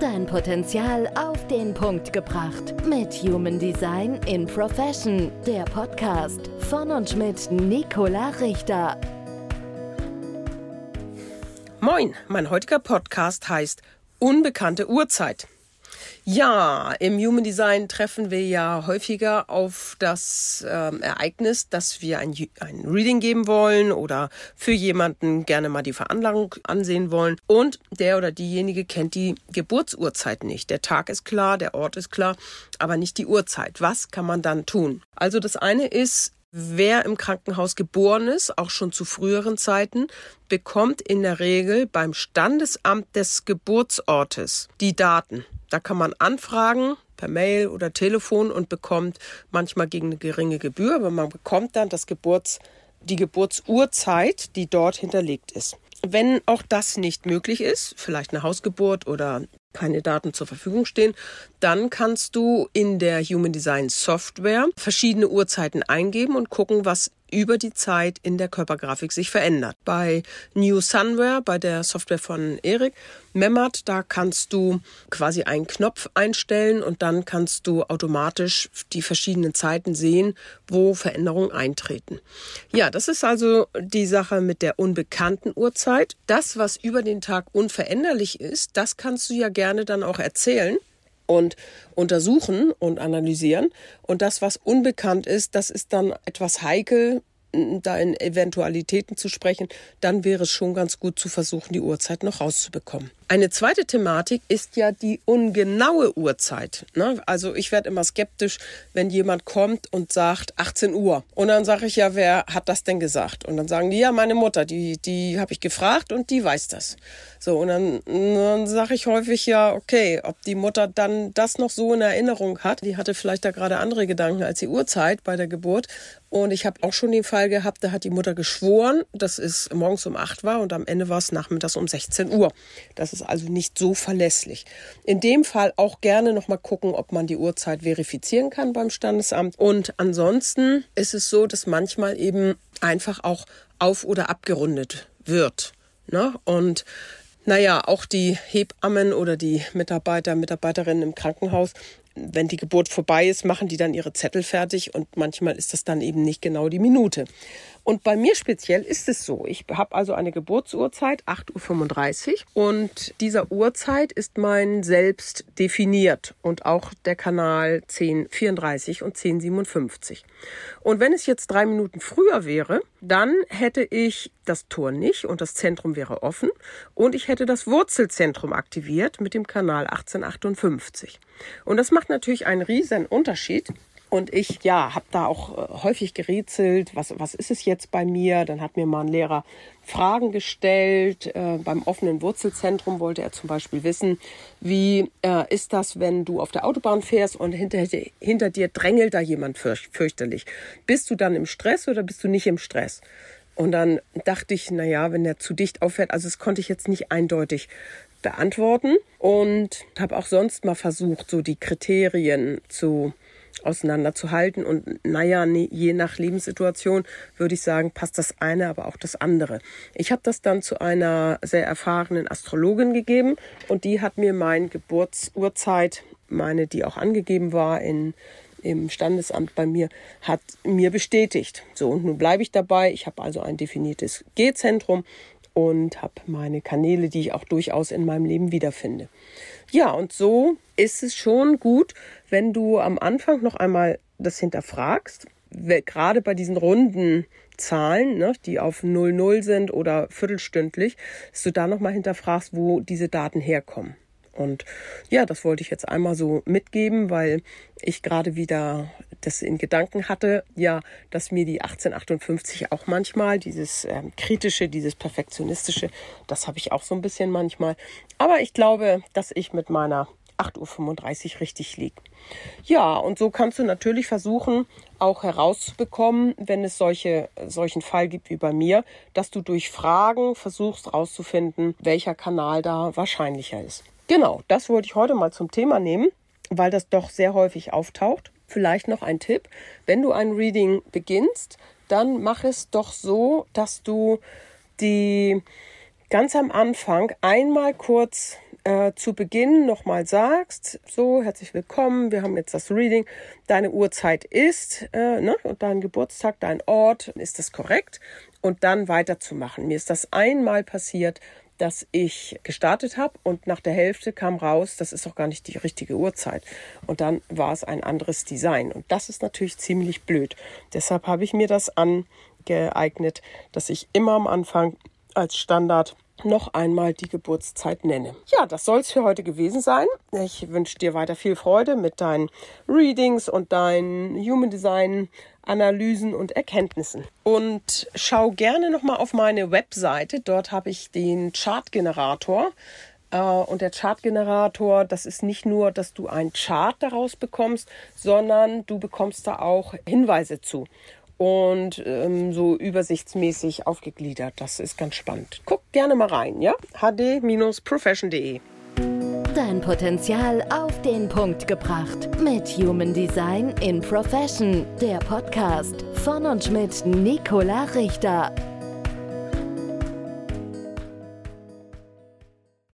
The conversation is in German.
Dein Potenzial auf den Punkt gebracht. Mit Human Design in Profession. Der Podcast von und mit Nicola Richter. Moin, mein heutiger Podcast heißt Unbekannte Uhrzeit. Ja, im Human Design treffen wir ja häufiger auf das ähm, Ereignis, dass wir ein, ein Reading geben wollen oder für jemanden gerne mal die Veranlagung ansehen wollen. Und der oder diejenige kennt die Geburtsurzeit nicht. Der Tag ist klar, der Ort ist klar, aber nicht die Uhrzeit. Was kann man dann tun? Also das eine ist, Wer im Krankenhaus geboren ist, auch schon zu früheren Zeiten, bekommt in der Regel beim Standesamt des Geburtsortes die Daten. Da kann man anfragen per Mail oder Telefon und bekommt manchmal gegen eine geringe Gebühr, aber man bekommt dann das Geburts, die Geburtsurzeit, die dort hinterlegt ist. Wenn auch das nicht möglich ist, vielleicht eine Hausgeburt oder keine Daten zur Verfügung stehen, dann kannst du in der Human Design Software verschiedene Uhrzeiten eingeben und gucken, was über die Zeit in der Körpergrafik sich verändert. Bei New Sunware, bei der Software von Erik Memmert, da kannst du quasi einen Knopf einstellen und dann kannst du automatisch die verschiedenen Zeiten sehen, wo Veränderungen eintreten. Ja, das ist also die Sache mit der unbekannten Uhrzeit. Das, was über den Tag unveränderlich ist, das kannst du ja gerne dann auch erzählen und untersuchen und analysieren. Und das, was unbekannt ist, das ist dann etwas heikel, da in Eventualitäten zu sprechen, dann wäre es schon ganz gut zu versuchen, die Uhrzeit noch rauszubekommen. Eine zweite Thematik ist ja die ungenaue Uhrzeit. Ne? Also ich werde immer skeptisch, wenn jemand kommt und sagt 18 Uhr. Und dann sage ich ja, wer hat das denn gesagt? Und dann sagen die, ja, meine Mutter, die, die habe ich gefragt und die weiß das. So, und dann, dann sage ich häufig ja, okay, ob die Mutter dann das noch so in Erinnerung hat. Die hatte vielleicht da gerade andere Gedanken als die Uhrzeit bei der Geburt. Und ich habe auch schon den Fall gehabt, da hat die Mutter geschworen, dass es morgens um 8 war und am Ende war es nachmittags um 16 Uhr. Das also nicht so verlässlich. In dem Fall auch gerne nochmal gucken, ob man die Uhrzeit verifizieren kann beim Standesamt. Und ansonsten ist es so, dass manchmal eben einfach auch auf- oder abgerundet wird. Ne? Und naja, auch die Hebammen oder die Mitarbeiter, Mitarbeiterinnen im Krankenhaus wenn die Geburt vorbei ist, machen die dann ihre Zettel fertig und manchmal ist das dann eben nicht genau die Minute. Und bei mir speziell ist es so. Ich habe also eine Geburtsurzeit, 8.35 Uhr. Und dieser Uhrzeit ist mein Selbst definiert und auch der Kanal 1034 und 1057. Und wenn es jetzt drei Minuten früher wäre, dann hätte ich das Tor nicht und das Zentrum wäre offen und ich hätte das Wurzelzentrum aktiviert mit dem Kanal 1858. Und das macht natürlich einen riesen Unterschied, und ich, ja, habe da auch äh, häufig gerätselt, was, was ist es jetzt bei mir? Dann hat mir mal ein Lehrer Fragen gestellt. Äh, beim offenen Wurzelzentrum wollte er zum Beispiel wissen, wie äh, ist das, wenn du auf der Autobahn fährst und hinter, hinter dir drängelt da jemand fürch, fürchterlich. Bist du dann im Stress oder bist du nicht im Stress? Und dann dachte ich, na ja, wenn der zu dicht auffährt, also das konnte ich jetzt nicht eindeutig beantworten und habe auch sonst mal versucht, so die Kriterien zu auseinanderzuhalten. Und naja, je nach Lebenssituation würde ich sagen, passt das eine, aber auch das andere. Ich habe das dann zu einer sehr erfahrenen Astrologin gegeben und die hat mir meine Geburtsurzeit, meine, die auch angegeben war in im Standesamt bei mir, hat mir bestätigt. So, und nun bleibe ich dabei. Ich habe also ein definiertes G-Zentrum und habe meine Kanäle, die ich auch durchaus in meinem Leben wiederfinde. Ja, und so ist es schon gut, wenn du am Anfang noch einmal das hinterfragst, gerade bei diesen runden Zahlen, ne, die auf 00 sind oder viertelstündlich, dass du da nochmal hinterfragst, wo diese Daten herkommen. Und ja, das wollte ich jetzt einmal so mitgeben, weil ich gerade wieder das in Gedanken hatte, ja, dass mir die 1858 auch manchmal dieses ähm, kritische, dieses perfektionistische, das habe ich auch so ein bisschen manchmal. Aber ich glaube, dass ich mit meiner 8.35 Uhr richtig liege. Ja, und so kannst du natürlich versuchen, auch herauszubekommen, wenn es solche, solchen Fall gibt wie bei mir, dass du durch Fragen versuchst herauszufinden, welcher Kanal da wahrscheinlicher ist. Genau, das wollte ich heute mal zum Thema nehmen, weil das doch sehr häufig auftaucht. Vielleicht noch ein Tipp, wenn du ein Reading beginnst, dann mach es doch so, dass du die ganz am Anfang einmal kurz äh, zu Beginn nochmal sagst, so, herzlich willkommen, wir haben jetzt das Reading, deine Uhrzeit ist, äh, ne, und dein Geburtstag, dein Ort, ist das korrekt? Und dann weiterzumachen. Mir ist das einmal passiert, dass ich gestartet habe und nach der Hälfte kam raus, das ist doch gar nicht die richtige Uhrzeit. Und dann war es ein anderes Design. Und das ist natürlich ziemlich blöd. Deshalb habe ich mir das angeeignet, dass ich immer am Anfang als Standard noch einmal die Geburtszeit nenne. Ja, das soll es für heute gewesen sein. Ich wünsche dir weiter viel Freude mit deinen Readings und deinen Human Design Analysen und Erkenntnissen. Und schau gerne noch mal auf meine Webseite. Dort habe ich den Chartgenerator. Äh, und der Chartgenerator, das ist nicht nur, dass du ein Chart daraus bekommst, sondern du bekommst da auch Hinweise zu und ähm, so übersichtsmäßig aufgegliedert. Das ist ganz spannend. Guck gerne mal rein, ja? hd-profession.de. Dein Potenzial auf den Punkt gebracht. Mit Human Design in Profession. Der Podcast von und mit Nicola Richter.